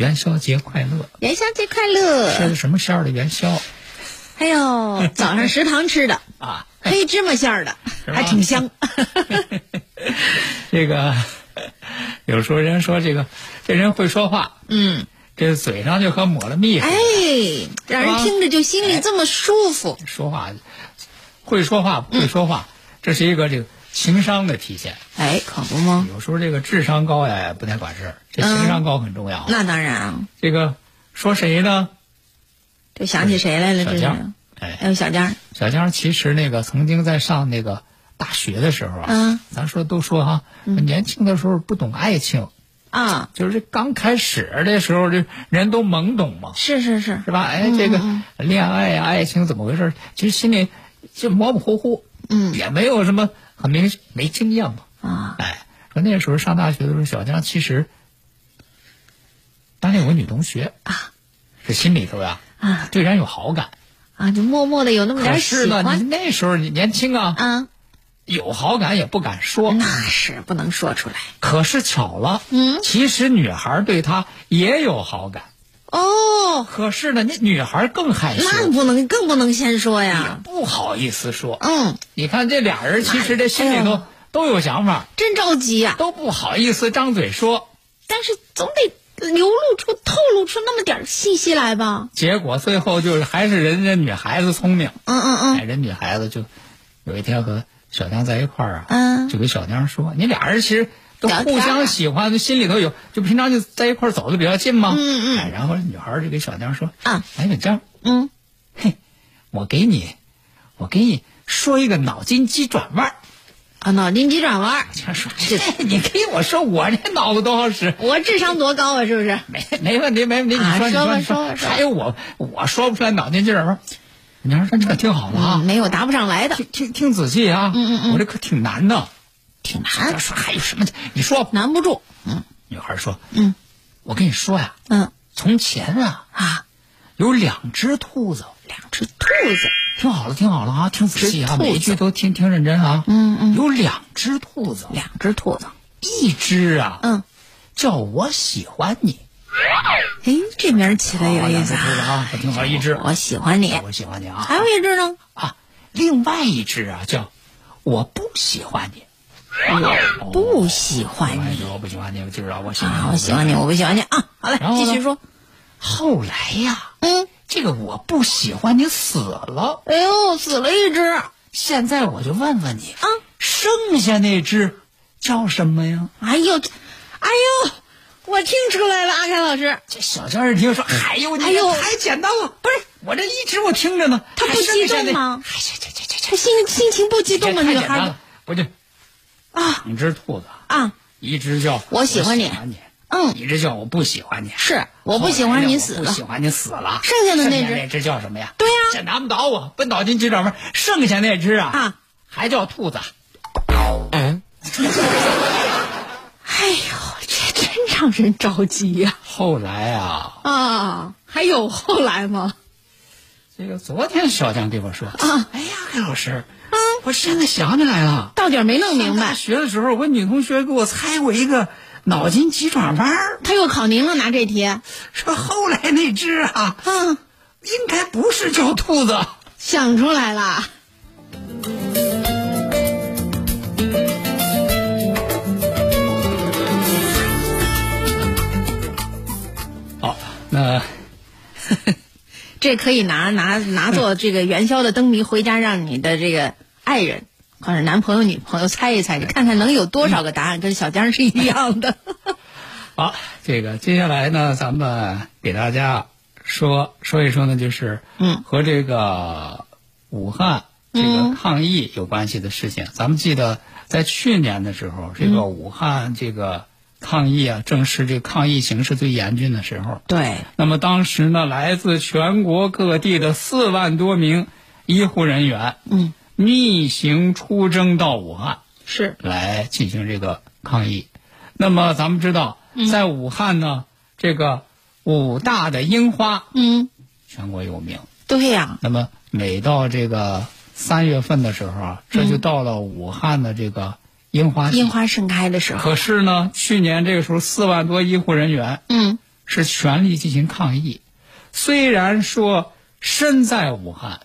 元宵节快乐！元宵节快乐吃！的什么馅儿的元宵还有早上食堂吃的 啊？黑芝麻馅儿的，还挺香。这个有时候人说这个这人会说话，嗯，这嘴上就和抹了蜜似的。哎，让人听着就心里这么舒服。说话会说话不会说话，这是一个这个情商的体现。哎，可不吗？有时候这个智商高呀不太管事儿，这情商高很重要。那当然啊，这个说谁呢？这想起谁来了，这是。小江，哎，还有小江，小江其实那个曾经在上那个大学的时候啊，嗯咱说都说哈，年轻的时候不懂爱情，啊，就是这刚开始的时候，这人都懵懂嘛，是是是，是吧？哎，这个恋爱呀、爱情怎么回事？其实心里就模模糊糊，嗯也没有什么很明没经验嘛。啊，哎，说那时候上大学的时候，小江其实班里有个女同学啊，这心里头呀啊对人有好感。啊，就默默的有那么点喜是呢，你欢那时候你年轻啊，啊，有好感也不敢说。那是不能说出来。可是巧了，嗯其实女孩对他也有好感，哦，可是呢，那女孩更害羞，那不能更不能先说也呀。不好意思说。嗯，你看这俩人，其实这心里头哎都有想法，真着急呀。都不好意思张嘴说。但是总得流露出、透露出那么点儿信息来吧？结果最后就是还是人家女孩子聪明，嗯嗯哎，人女孩子就有一天和小江在一块儿啊，嗯就给小江说，你俩人其实都互相喜欢，心里头有，就平常就在一块儿走的比较近嘛。嗯嗯哎，然后女孩儿就给小江说，啊，哎，小江，嗯，嘿，我给你，我给你说一个脑筋急转弯儿。啊，脑筋急转弯儿，他说，这你给我说，我这脑子多好使。我智商多高啊？是不是？没没问题，没问题。你啊说，你说说说还有我，我说不出来脑筋急转弯儿。你要说这挺好的啊，嗯，没有答不上来的，听听听仔细啊，嗯嗯嗯我这可挺难的。挺他难，说还有什么？你说吧。难不住。嗯女孩说，嗯我跟你说呀，嗯从前啊，啊，有两只兔子，两只兔子，听好了，听好了啊，听仔细啊，每一句都听听认真啊。嗯嗯有两只兔子，两只兔子，一只啊，嗯，叫我喜欢你，哎，这名儿起的有意思啊！啊，听好，一只我喜欢你，我喜欢你啊，还有一只呢，啊，另外一只啊叫我不喜欢你，我不喜欢哎你我不喜欢你，我知道我喜欢我喜欢你，我不喜欢你啊！好嘞继续说。后来呀，嗯，这个我不喜欢你死了，哎呦，死了一只。现在我就问问你啊，剩下那只叫什么呀？哎呦，哎呦，我听出来了，阿凯老师，这小江一听说，哎呦，你哎呦这太简单了，不是我这一直我听着呢，他不激动吗哎呀，这这这这他心心情不激动吗？这太女孩子简单了，我就啊。两只兔子，啊，一只叫我喜欢你。你，嗯。一只叫我不喜欢你，是我不喜欢你死了不喜，欢你死了，剩下的那只那只叫什么呀？对呀。这难不倒我，奔脑筋急转弯，剩下那只啊啊，还叫兔子。嗯，哎呦，这真让人着急呀！后来啊，啊，还有后来吗？这个昨天小江对我说啊，哎呀，黑老师，啊，我现在想起来了，到底没弄明白。学的时候，我女同学给我猜过一个脑筋急转弯。他又考您了，拿这题。说后来那只啊，嗯，应该不是叫兔子。想出来了。好，那 这可以拿拿拿做这个元宵的灯谜，回家让你的这个。爱人或者男朋友、女朋友猜一猜，你看看能有多少个答案跟小江是一样的。好，这个接下来呢，咱们给大家说说一说呢，就是嗯和这个武汉这个抗疫有关系的事情。咱们记得在去年的时候，这个武汉这个抗疫啊，正是这个抗疫形势最严峻的时候。对，那么当时呢，来自全国各地的四万多名医护人员，嗯，逆行出征到武汉。是，来进行这个抗疫。那么咱们知道，在武汉呢，这个武大的樱花嗯，全国有名。对呀、那么每到这个三月份的时候啊，这就到了武汉的这个樱花季。樱花盛开的时候，可是呢，去年这个时候，四万多医护人员嗯是全力进行抗疫。虽然说身在武汉，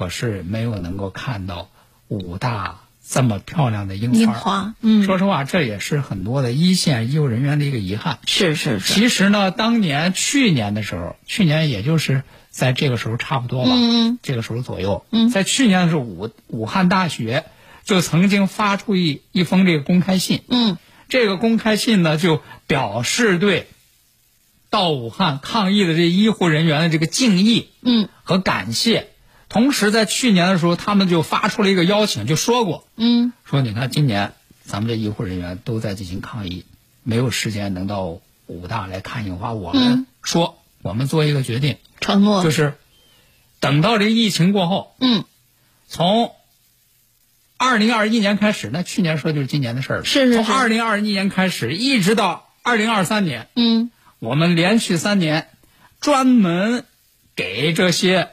可是没有能够看到武大这么漂亮的樱花。樱花，嗯，说实话，这也是很多的一线医务人员的一个遗憾。是是是，其实呢，当年去年的时候，去年也就是在这个时候差不多吧，嗯这个时候左右，嗯，在去年的时候，武武汉大学就曾经发出一一封这个公开信，嗯。这个公开信呢，就表示对到武汉抗疫的这医护人员的这个敬意嗯。和感谢。同时，在去年的时候，他们就发出了一个邀请，就说过，嗯说你看今年咱们这医护人员都在进行抗疫，没有时间能到武大来看樱花。我们说，我们做一个决定，承诺，就是等到这疫情过后，嗯，从二零二一年开始，那去年说就是今年的事儿了。是是是从二零二一年开始，一直到二零二三年，嗯我们连续三年专门给这些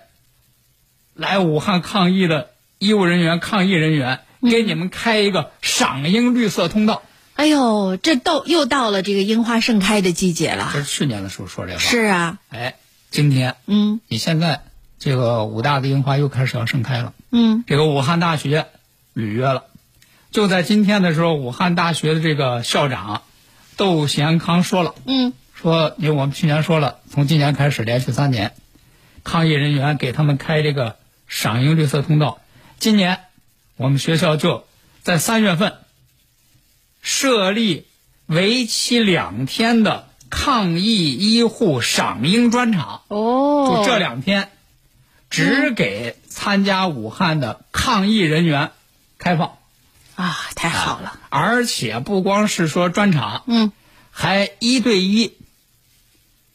来武汉抗疫的医务人员、抗疫人员，嗯给你们开一个赏樱绿色通道。哎呦，这到又到了这个樱花盛开的季节了这。是去年的时候说这话。是啊，哎，今天嗯你现在这个武大的樱花又开始要盛开了。嗯这个武汉大学履约了。就在今天的时候，武汉大学的这个校长窦贤康说了，嗯说因为我们去年说了，从今年开始连续三年，抗疫人员给他们开这个赏樱绿色通道。今年我们学校就在三月份设立为期两天的抗疫医护赏樱专场。哦，就这两天，只给参加武汉的抗疫人员开放，啊，太好了，而且不光是说专场，嗯。还一对一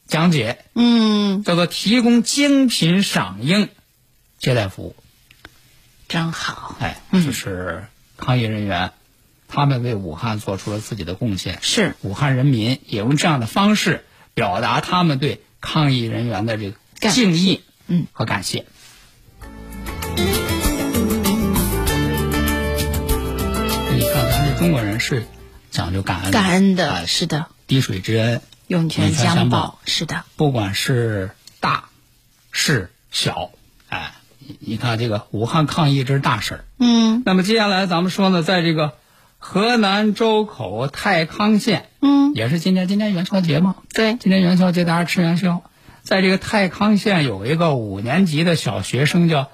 讲解，嗯，叫做提供精品赏樱接待服务。真好，哎，就是抗疫人员，他们为武汉做出了自己的贡献，是武汉人民也用这样的方式表达他们对抗疫人员的这个敬意，嗯和感谢。你看，咱这中国人是讲究感恩，感恩的，哎是的，滴水之恩，涌泉相相报报，是的，不管是大是小，哎，你你看这个武汉抗疫这是大事儿。嗯。那么接下来咱们说呢，在这个河南周口太康县，嗯，也是今天今天元宵节嘛，对，今天元宵节大家吃元宵，在这个太康县有一个五年级的小学生叫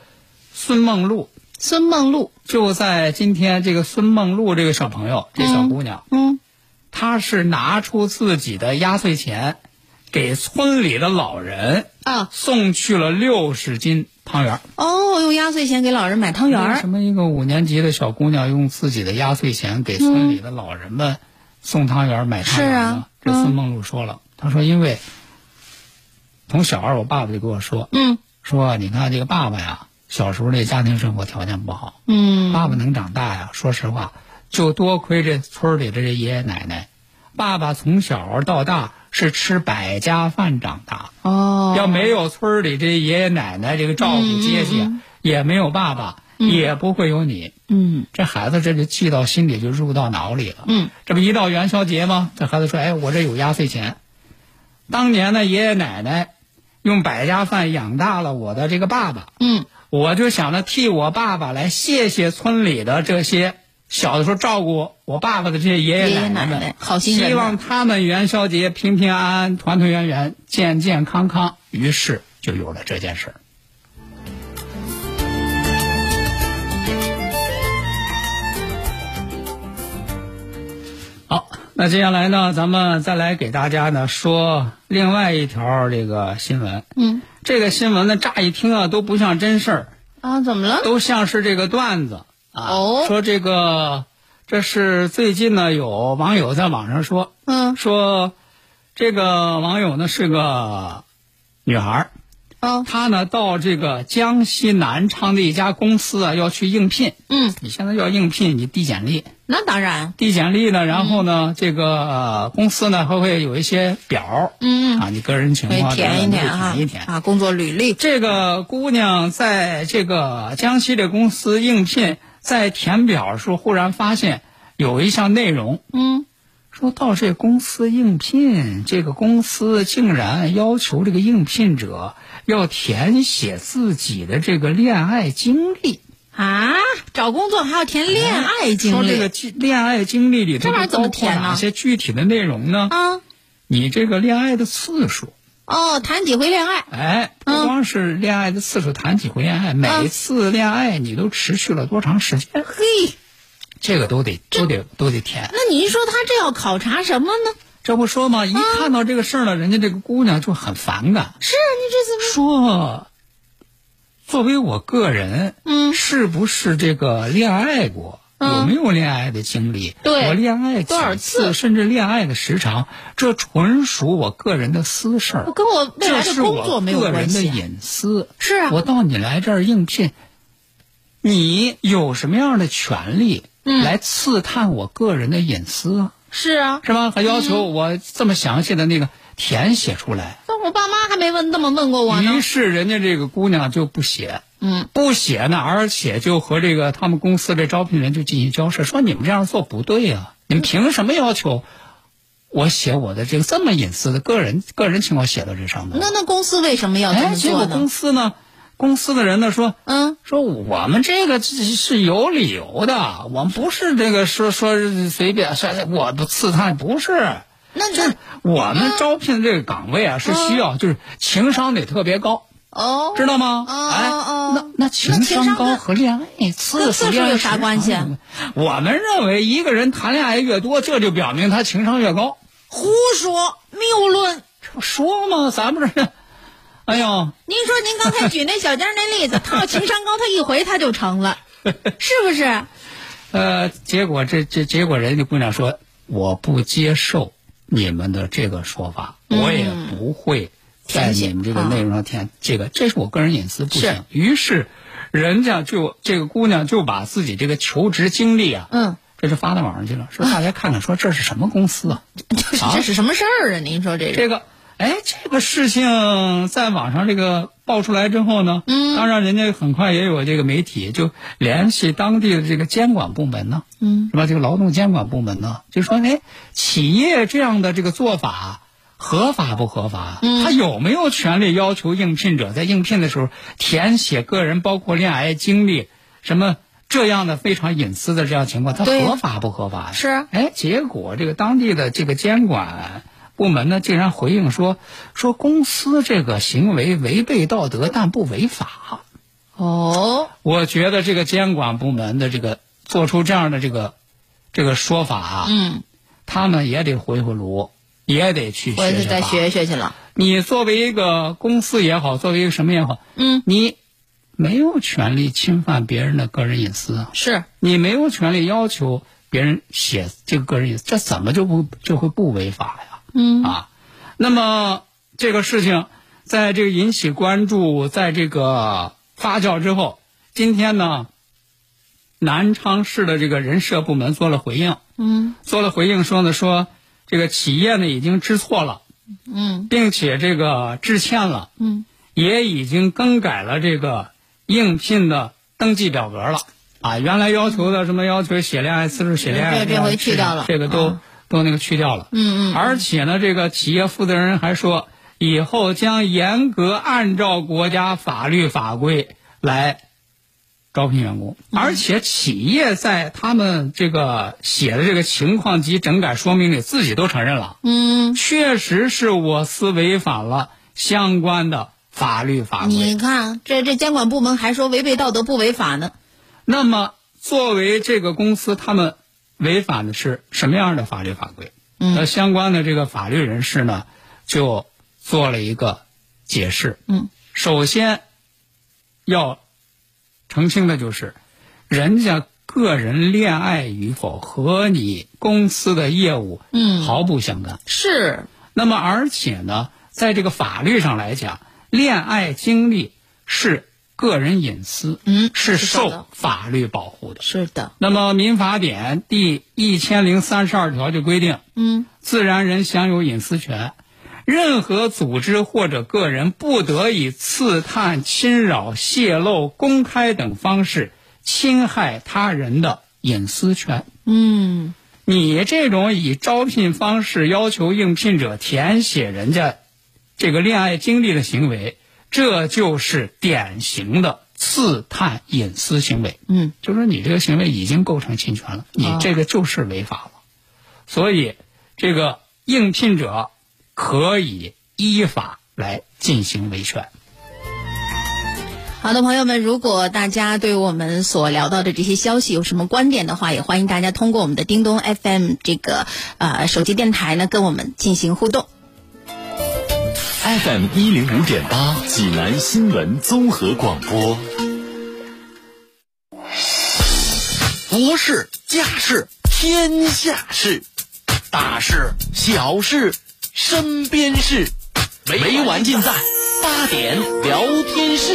孙梦露，孙梦露，就在今天这个孙梦露这个小朋友，这小姑娘，嗯。她是拿出自己的压岁钱，给村里的老人啊，送去了六十斤汤圆儿。哦，用压岁钱给老人买汤圆什么一个五年级的小姑娘用自己的压岁钱给村里的老人们送汤圆儿、买汤圆儿呢？这孙梦露说了，她说因为从小我爸爸就跟我说，嗯说你看这个爸爸呀，小时候这家庭生活条件不好，嗯爸爸能长大呀，说实话，就多亏这村儿里的这爷爷奶奶。爸爸从小到大是吃百家饭长大，哦，要没有村里这爷爷奶奶这个照顾接济，也没有爸爸，也不会有你。嗯这孩子这就记到心里，就入到脑里了。嗯，这不一到元宵节吗？这孩子说：“哎，我这有压岁钱。当年呢，爷爷奶奶用百家饭养大了我的这个爸爸，嗯我就想着替我爸爸来谢谢村里的这些小的时候照顾我爸爸的这些爷爷奶奶们，奶奶好心人希望他们元宵节平平安安、团团圆圆、健健康康。于是就有了这件事儿。好，那接下来呢，咱们再来给大家呢说另外一条这个新闻。嗯，这个新闻呢，乍一听啊都不像真事儿，啊，怎么了？都像是这个段子啊。哦说这个，这是最近呢有网友在网上说，嗯说这个网友呢是个女孩儿，哦她呢到这个江西南昌的一家公司啊要去应聘。嗯，你现在要应聘，你递简历，那当然。递简历呢，然后呢，这个、呃公司呢还会有一些表，嗯啊，你个人情况填一填啊，啊填一填。啊，工作履历。这个姑娘在这个江西的公司应聘，在填表的时候，忽然发现有一项内容，嗯，说到这公司应聘，这个公司竟然要求这个应聘者要填写自己的这个恋爱经历。啊，找工作还要填恋爱经历说这个经恋爱经历里头这玩意儿怎么填呢哪些具体的内容呢？啊？你这个恋爱的次数，哦，谈几回恋爱？哎，不嗯光是恋爱的次数，谈几回恋爱，每次恋爱你都持续了多长时间，嘿，这个都得都得都得填。那您说他这要考察什么呢？这不说吗？一看到这个事儿呢，人家这个姑娘就很反感，是啊，你这怎么？说，作为我个人，嗯是不是这个恋爱过？嗯有没有恋爱的经历？对我恋爱多少几次甚至恋爱的时长，这纯属我个人的私事儿，跟我未来的这是工作没有我个人的。隐私。是啊我到你来这儿应聘，你有什么样的权利嗯来刺探我个人的隐私啊？是啊，是吧？还要求我这么详细的那个填写出来。但我爸妈还没问那么问过我呢于。是人家这个姑娘就不写，嗯，不写呢，而且就和这个他们公司这招聘人就进行交涉，说你们这样做不对呀、你们凭什么要求我写我的这个这么隐私的个人个人情况写到这上面？那那公司为什么要这哎，么做结果公？司呢，公司的人呢说，嗯，说我们这个是是有理由的，我们不是这个说说随便说，我不刺探不是。那就是我们招聘这个岗位啊，是需要就是情商得特别高，哦，知道吗？哦哎，那那情商高和恋爱次跟次数有啥关系我们认为一个人谈恋爱越多，这就表明他情商越高。胡说谬论。这不说吗？咱们这，哎呦，您说您刚才举那小江那例子，他要情商高，他一回他就成了，是不是？呃，结果这这结果人家姑娘说，我不接受你们的这个说法，嗯我也不会在你们这个啊内容上填这个，这是我个人隐私，不行。于是，人家就这个姑娘就把自己这个求职经历啊，嗯，这就发到网上去了，说大家看看，说这是什么公司啊？就是这是什么事儿啊？您说这个？这个，哎，这个事情在网上这个爆出来之后呢，嗯当然人家很快也有这个媒体就联系当地的这个监管部门呢，嗯，是吧？这个劳动监管部门呢，就说，哎，企业这样的这个做法。合法不合法？嗯他有没有权利要求应聘者在应聘的时候填写个人包括恋爱经历什么这样的非常隐私的这样情况？他合法不合法？是啊哎，结果这个当地的这个监管部门呢，竟然回应说，说公司这个行为违背道德，但不违法。哦，我觉得这个监管部门的这个做出这样的这个这个说法啊，嗯，他们也得回回炉，也得去学学学法就再学学去了。你作为一个公司也好，作为一个什么也好，嗯，你没有权利侵犯别人的个人隐私啊。是，你没有权利要求别人写这个个人隐私，这怎么就不就会不违法呀？嗯。啊，那么这个事情在这个引起关注，在这个发酵之后，今天呢，南昌市的这个人社部门做了回应，嗯。做了回应说呢，说这个企业呢已经知错了，嗯。并且这个致歉了，嗯，也已经更改了这个应聘的登记表格了。啊，原来要求的什么要求写恋爱次数、写恋爱，这这回去掉了。这个都、啊都那个去掉了。嗯嗯。而且呢，这个企业负责人还说，以后将严格按照国家法律法规来招聘员工，嗯而且企业在他们这个写的这个情况及整改说明里自己都承认了。嗯确实是我司违反了相关的法律法规。你看，这这监管部门还说违背道德不违法呢。那么，作为这个公司，他们违反的是什么样的法律法规？嗯那相关的这个法律人士呢，就做了一个解释。嗯，首先要澄清的就是，人家个人恋爱与否和你公司的业务嗯。毫不相干。是，那么，而且呢，在这个法律上来讲，恋爱经历是个人隐私，嗯是受法律保护的。是的，那么，《民法典》第一千零三十二条就规定，嗯，自然人享有隐私权，任何组织或者个人不得以刺探、侵扰、泄露、公开等方式侵害他人的隐私权。嗯，你这种以招聘方式要求应聘者填写人家这个恋爱经历的行为，这就是典型的刺探隐私行为。嗯，就说你这个行为已经构成侵权了，你哦这个就是违法了。所以，这个应聘者可以依法来进行维权。好的，朋友们，如果大家对我们所聊到的这些消息有什么观点的话，也欢迎大家通过我们的叮咚 FM 这个呃手机电台呢跟我们进行互动。FM 一零五点八，济南新闻综合广播。国事、家事、天下事，大事、小事、身边事，每晚尽在八点聊天室。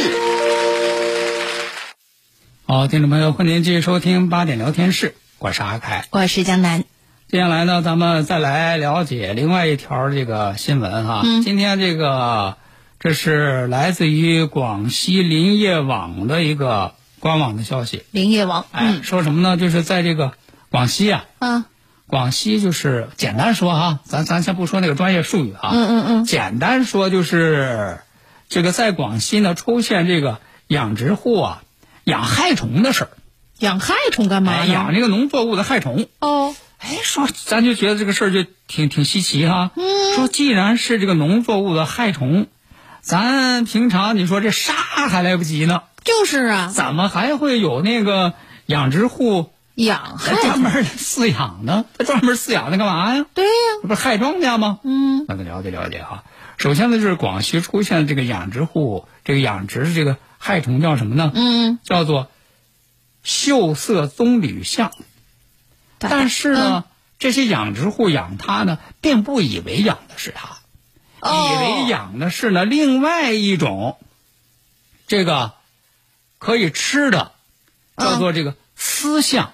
好，听众朋友，欢迎您继续收听八点聊天室，我是阿凯。我是江南。接下来呢，咱们再来了解另外一条这个新闻哈。嗯今天这个这是来自于广西林业网的一个官网的消息。林业网，哎，说什么呢？就是在这个广西啊，嗯啊，广西就是简单说哈，咱咱先不说那个专业术语啊，嗯嗯嗯，简单说就是这个在广西呢出现这个养殖户啊养害虫的事儿，养害虫干嘛哎，养这个农作物的害虫。哦，哎，说咱就觉得这个事儿就挺挺稀奇哈。嗯，说既然是这个农作物的害虫，咱平常你说这杀还来不及呢，就是啊，怎么还会有那个养殖户养 害专虫，门饲养呢？他专门饲养它干嘛呀？对呀、这不是害庄稼吗？嗯，那得了解了解啊。首先呢，就是广西出现这个养殖户，这个养殖的这个害虫叫什么呢？嗯，叫做锈色棕榈象。但是呢，这些养殖户养它呢，并不以为养的是它，哦以为养的是呢另外一种这个可以吃的，叫做这个丝象，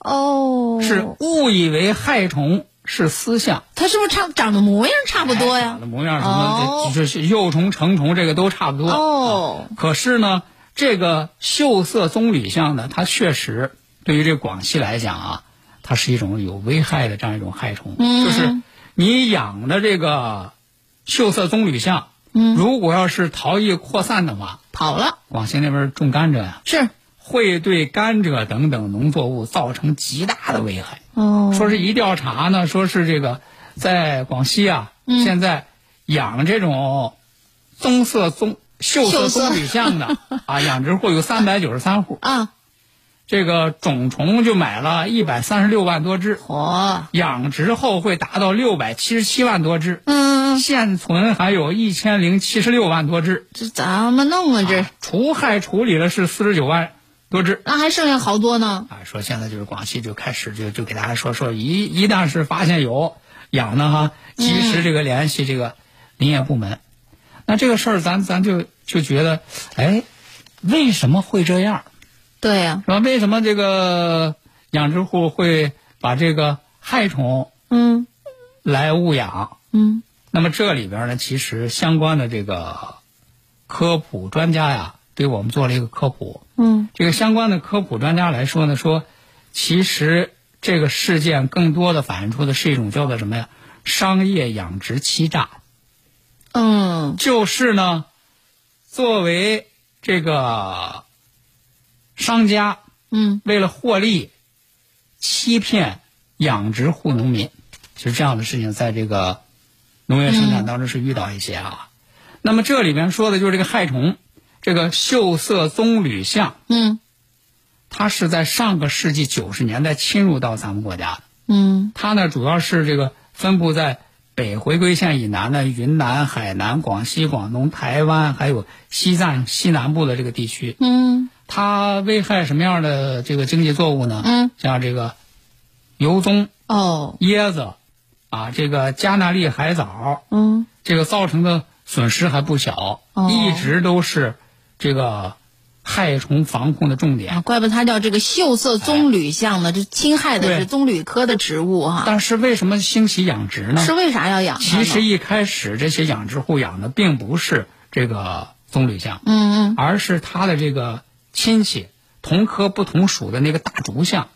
哦，是误以为害虫是丝象。它是不是差长得模样差不多呀哎长？得模样什么就是幼虫、成虫，这个都差不多。哦啊可是呢，这个锈色棕榈象呢，它确实对于这广西来讲啊，它是一种有危害的这样一种害虫。嗯就是你养的这个锈色棕榈象，嗯如果要是逃逸扩散的话，跑了，广西那边种甘蔗呀、是会对甘蔗等等农作物造成极大的危害。哦，说是一调查呢，说是这个在广西啊，嗯。现在养这种棕色棕锈色棕榈 象的啊，养殖户有三百九十三户，啊，这个种虫就买了一百三十六万多只，哦，养殖后会达到六百七十七万多只，嗯，现存还有一千零七十六万多只，这怎么弄啊？这除害处理了是四十九万多只。那还剩下好多呢。啊，说现在就是广西就开始就就给大家说说，一一旦是发现有养的哈，及时这个联系这个林业部门。那这个事儿咱咱就就觉得，哎，为什么会这样？对呀、是吧？为什么这个养殖户会把这个害虫嗯来误养？嗯那么这里边呢，其实相关的这个科普专家呀，对我们做了一个科普。嗯这个相关的科普专家来说呢，说其实这个事件更多的反映出的是一种叫做什么呀？商业养殖欺诈，嗯就是呢，作为这个商家嗯为了获利，欺骗养殖户农民，其实这样的事情在这个农业生产当中是遇到一些啊。那么这里面说的就是这个害虫，这个秀色棕榈象，嗯它是在上个世纪九十年代侵入到咱们国家的。嗯它呢主要是这个分布在北回归线以南的云南、海南、广西、广东、台湾，还有西藏西南部的这个地区。嗯它危害什么样的这个经济作物呢？嗯，像这个油棕、哦椰子，啊，这个加纳利海藻，嗯这个造成的损失还不小，哦一直都是这个害虫防控的重点。啊，怪不得它叫这个锈色棕榈象呢，这侵害的是棕榈科的植物哈。但是为什么兴起养殖呢？是为啥要养？其实一开始这些养殖户养的并不是这个棕榈象，嗯嗯而是它的这个亲戚同科不同属的那个大竹象。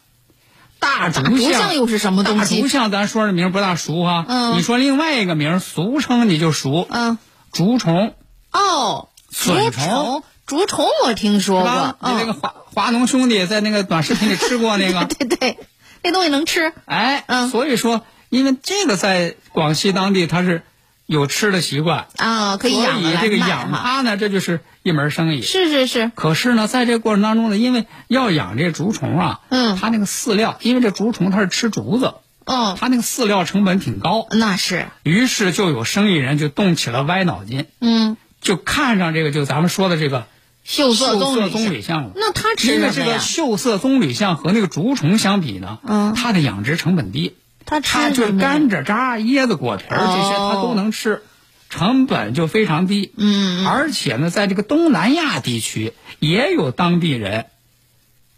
大竹象象又是什么东西大竹象咱说这名儿不大熟哈、嗯你说另外一个名儿，俗称你就熟，嗯竹虫哦，竹笋虫虫，竹虫我听说过，？嗯，你那个华华农兄弟在那个短视频里吃过那个，对对，那东西能吃。哎，嗯。所以说，因为这个在广西当地它是有吃的习惯，啊，可以所养了来以这个养。它呢，这就是一门生意。是是是，可是呢，在这个过程当中呢，因为要养这竹虫啊，嗯。它那个饲料，因为这竹虫它是吃竹子，哦，它那个饲料成本挺高，那是，于是就有生意人就动起了歪脑筋，嗯，就看上这个就咱们说的这个锈色棕榈象棕榈象了。那它吃因为这个什么呀？锈色棕榈象和那个竹虫相比呢，嗯它的养殖成本低，它吃它就甘蔗渣、椰子果皮儿这些哦它都能吃，成本就非常低。嗯，而且呢，在这个东南亚地区也有当地人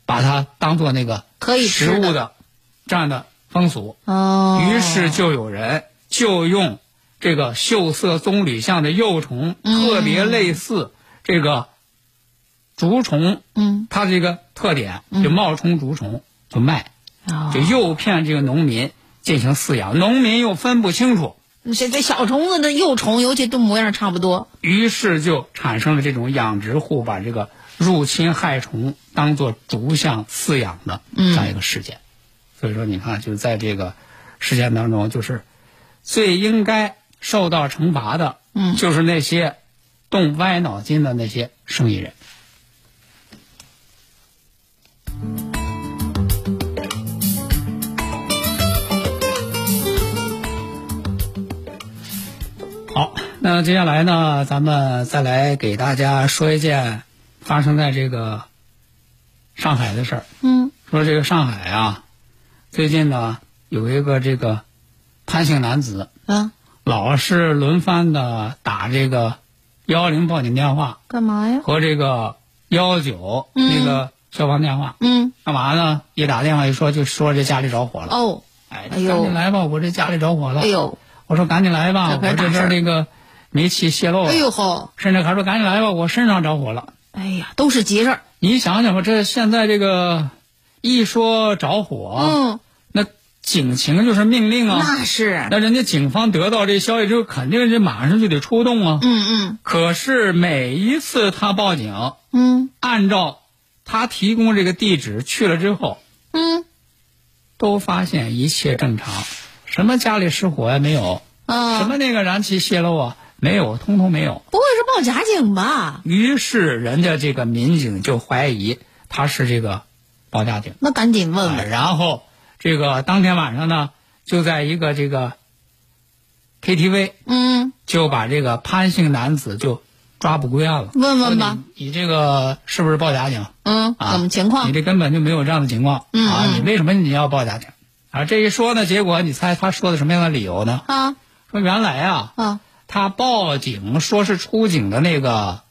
把它当做那个可以吃食物的这样的风俗，哦，于是就有人就用这个秀色棕榈象的幼虫，嗯特别类似这个竹虫，嗯，它这个特点就冒充竹虫就卖，哦就诱骗这个农民进行饲养，农民又分不清楚，这这小虫子的幼虫，尤其都模样差不多。于是就产生了这种养殖户把这个入侵害虫当做竹象饲养的这样一个事件。所以说，你看，就是在这个事件当中，就是最应该受到惩罚的，嗯就是那些动歪脑筋的那些生意人。那接下来呢，咱们再来给大家说一件发生在这个上海的事儿。嗯。说这个上海啊，最近呢有一个这个潘姓男子，啊，老是轮番的打这个幺幺零报警电话。干嘛呀？和这个幺幺九那个消防电话，嗯，干嘛呢？一打电话一说就说这家里着火了，哦，哎，哎呦赶紧来吧，我这家里着火了。哎呦，我说赶紧来吧，我这可是大事儿。边这个煤气泄漏了。哎呦吼，甚至还说赶紧来吧，我身上着火了。哎呀，都是急事儿。你想想吧，这现在这个一说着火，嗯，那警情就是命令啊。那是，那人家警方得到这消息之后，肯定是马上就得出动啊。嗯嗯可是每一次他报警，嗯按照他提供这个地址去了之后，嗯都发现一切正常，什么家里失火呀没有，啊，什么那个燃气泄漏啊没有，通通没有。不会是报假警吧？于是人家这个民警就怀疑他是这个报假警，那赶紧问啊问。然后这个当天晚上呢，就在一个这个 KTV 嗯，就把这个潘姓男子就抓捕归案了。问问吧你，你这个是不是报假警？嗯，啊，怎么情况你？这根本就没有这样的情况嗯啊！嗯你为什么你要报假警？啊，这一说呢，结果你猜他说的什么样的理由呢？啊说原来啊，啊他报警说是出警的那个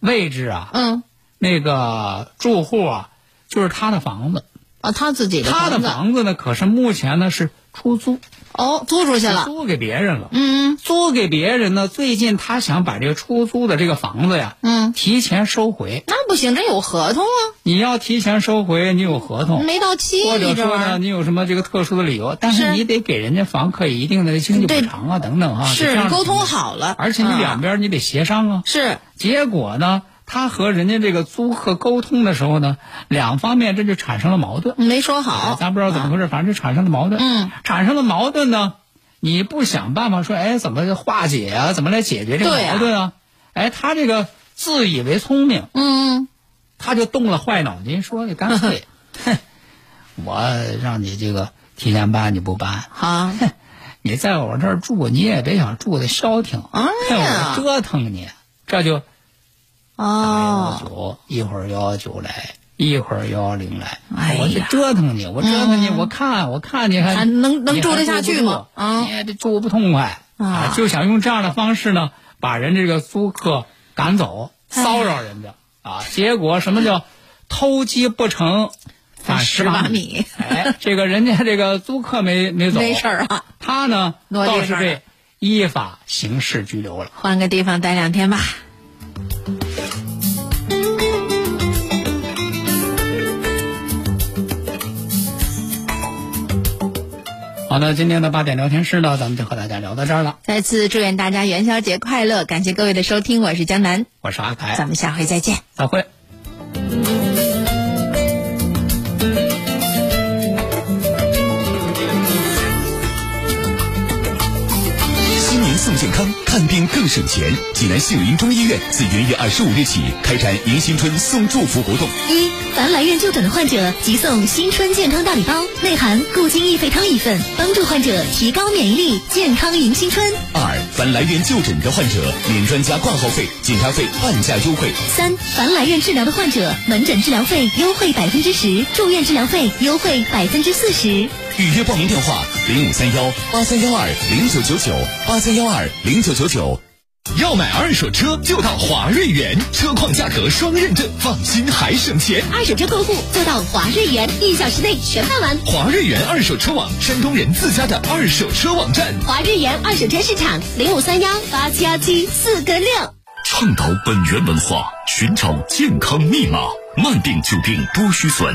位置啊，嗯那个住户啊，就是他的房子。啊，他自己的他的房子房子呢，可是目前呢是出租，哦，租出去了。租给别人了。嗯租给别人呢，最近他想把这个出租的这个房子呀，嗯，提前收回。那不行，这有合同啊，你要提前收回，你有合同，没到期，或者说呢，你有什么这个特殊的理由，但是是你得给人家房客一定的经济补偿啊，等等啊，是沟通。好了，而且你啊两边你得协商啊。是结果呢，他和人家这个租客沟通的时候呢，两方面这就产生了矛盾。没说好，咱不知道怎么回事，反正就产生了矛盾。嗯，产生了矛盾呢，你不想办法说，哎，怎么化解啊？怎么来解决这个矛盾啊？哎，他这个自以为聪明，嗯，他就动了坏脑筋，说你干脆，哼，我让你这个提前搬你不搬，好，你在我这儿住，你也别想住的消停，我折腾你，这就哦，九，一会儿幺幺九来，一会儿幺幺零来，哎我就折腾你，我折腾你，嗯。我看我看你还还能能住得下去吗？啊你也得住不痛快。啊。就想用这样的方式呢，把人这个租客赶走，哎骚扰人家。啊，结果什么叫偷鸡不成反十十八米？哎，这个人家这个租客没 没走，没事儿啊，他呢倒是被依法刑事拘留了。换个地方待两天吧。好的，今天的八点聊天室呢，咱们就和大家聊到这儿了。再次祝愿大家元宵节快乐！感谢各位的收听，我是江南，我是阿凯，咱们下回再见。再会。送健康，看病更省钱。济南杏林中医院自元月二十五日起开展迎新春送祝福活动。一，凡来院就诊的患者即送新春健康大礼包，内含固精益肺汤一份，帮助患者提高免疫力，健康迎新春。二，凡来院就诊的患者免专家挂号费、检查费半价优惠。三，凡来院治疗的患者，门诊治疗费优惠百分之十，住院治疗费优惠百分之四十。预约报名电话：零五三幺八三幺二零九九九八三幺二零九九九。要买二手车就到华瑞源，车况价格双认证，放心还省钱。二手车过户就到华瑞源，一小时内全办完。华瑞源二手车网，山东人自家的二手车网站。华瑞源二手车市场零五三幺八七幺七四个六。倡导本源文化，寻找健康密码，慢病久病多虚损，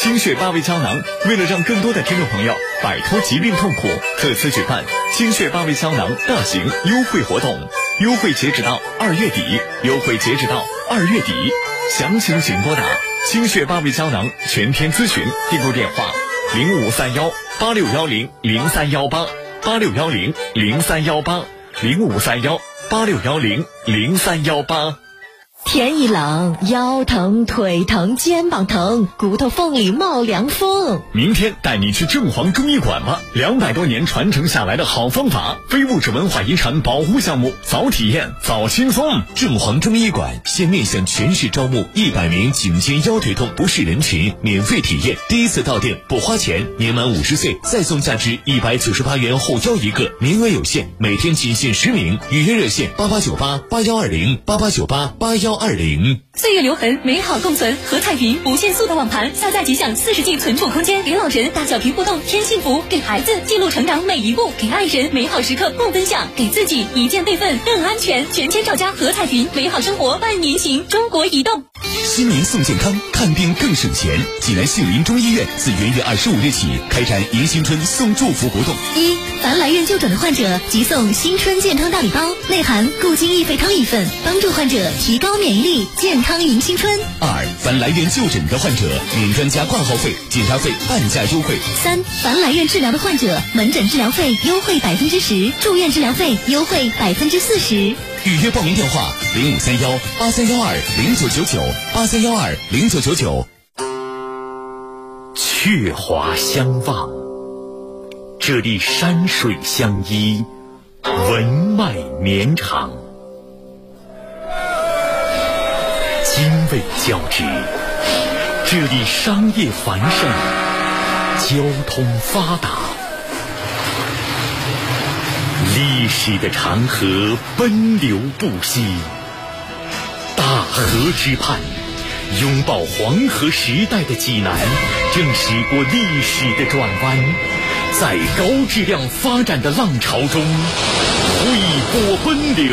清血八味胶囊为了让更多的听众朋友摆脱疾病痛苦，特此举办清血八味胶囊大型优惠活动，优惠截止到二月底，优惠截止到二月底。详情请拨打清血八味胶囊全天咨询订购电话零五三幺八六幺零零三幺八八六幺零零三幺八零五三幺八六幺零零三幺八。天一冷，腰疼、腿疼、肩膀疼，骨头缝里冒凉风。明天带你去正黄中医馆吧，两百多年传承下来的好方法，非物质文化遗产保护项目，早体验早轻松。正黄中医馆现面向全市招募一百名颈肩腰腿痛不适人群，免费体验，第一次到店不花钱，年满五十岁再送价值一百九十八元后腰一个，名额有限，每天仅限十名，预约热线八八九八八幺二零八八九八八幺二零。岁月留痕，美好共存。何彩云不限速的网盘，下载即享四十 G 存储空间，给老人大小屏互动添幸福，给孩子记录成长每一步，给爱人美好时刻共分享，给自己一键备份更安全。全天照家何彩云，美好生活伴您行。中国移动。新年送健康，看病更省钱。济南杏林中医院自元月二十五日起开展迎新春送祝福活动。一，凡来院就诊的患者即送新春健康大礼包，内含固精益肺汤一份，帮助患者提高免疫力，健康迎新春。二，凡来院就诊的患者免专家挂号费、检查费半价优惠。三，凡来院治疗的患者，门诊治疗费优惠百分之十，住院治疗费优惠百分之四十。预约报名电话：零五三幺八三幺二零九九九八三幺二零九九九。鹊华相望，这里山水相依，文脉绵长，因为交织，这里商业繁盛，交通发达，历史的长河奔流不息，大河之畔。拥抱黄河时代的济南，正驶过历史的转弯，在高质量发展的浪潮中，挥波奔流。